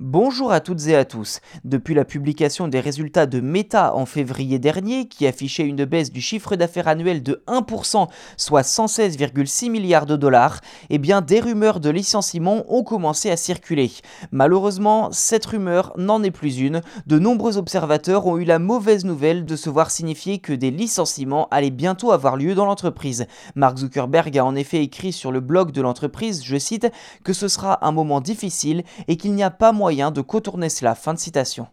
Bonjour à toutes et à tous. Depuis la publication des résultats de Meta en février dernier, qui affichait une baisse du chiffre d'affaires annuel de 1%, soit 116,6 milliards de dollars, eh bien des rumeurs de licenciement ont commencé à circuler. Malheureusement, cette rumeur n'en est plus une. De nombreux observateurs ont eu la mauvaise nouvelle de se voir signifier que des licenciements allaient bientôt avoir lieu dans l'entreprise. Mark Zuckerberg a en effet écrit sur le blog de l'entreprise, je cite, que ce sera un moment difficile et qu'il n'y a pas moyen de contourner cela. Fin de citation.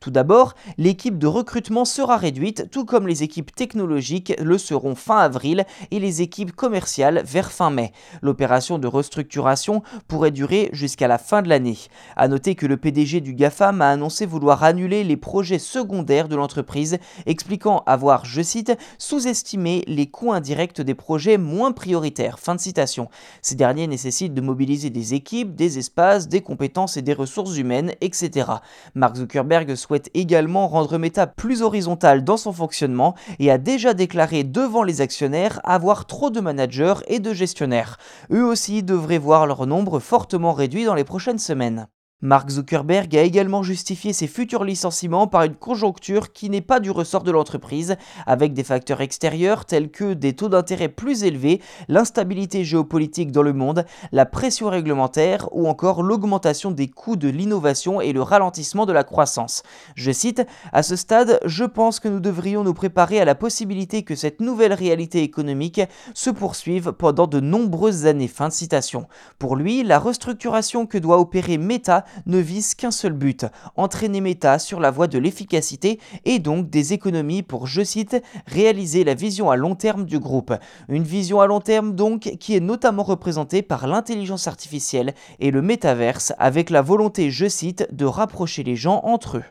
Tout d'abord, l'équipe de recrutement sera réduite, tout comme les équipes technologiques le seront fin avril et les équipes commerciales vers fin mai. L'opération de restructuration pourrait durer jusqu'à la fin de l'année. A noter que le PDG du GAFAM a annoncé vouloir annuler les projets secondaires de l'entreprise, expliquant avoir, je cite, sous-estimé les coûts indirects des projets moins prioritaires. Fin de citation. Ces derniers nécessitent de mobiliser des équipes, des espaces, des compétences et des ressources humaines, etc. Mark Zuckerberg souhaite également rendre Meta plus horizontale dans son fonctionnement et a déjà déclaré devant les actionnaires avoir trop de managers et de gestionnaires. Eux aussi devraient voir leur nombre fortement réduit dans les prochaines semaines. Mark Zuckerberg a également justifié ses futurs licenciements par une conjoncture qui n'est pas du ressort de l'entreprise, avec des facteurs extérieurs tels que des taux d'intérêt plus élevés, l'instabilité géopolitique dans le monde, la pression réglementaire ou encore l'augmentation des coûts de l'innovation et le ralentissement de la croissance. Je cite, À ce stade, je pense que nous devrions nous préparer à la possibilité que cette nouvelle réalité économique se poursuive pendant de nombreuses années. Fin de citation. Pour lui, la restructuration que doit opérer Meta ne vise qu'un seul but, entraîner Meta sur la voie de l'efficacité et donc des économies pour, je cite, réaliser la vision à long terme du groupe. Une vision à long terme donc qui est notamment représentée par l'intelligence artificielle et le métaverse avec la volonté, je cite, de rapprocher les gens entre eux.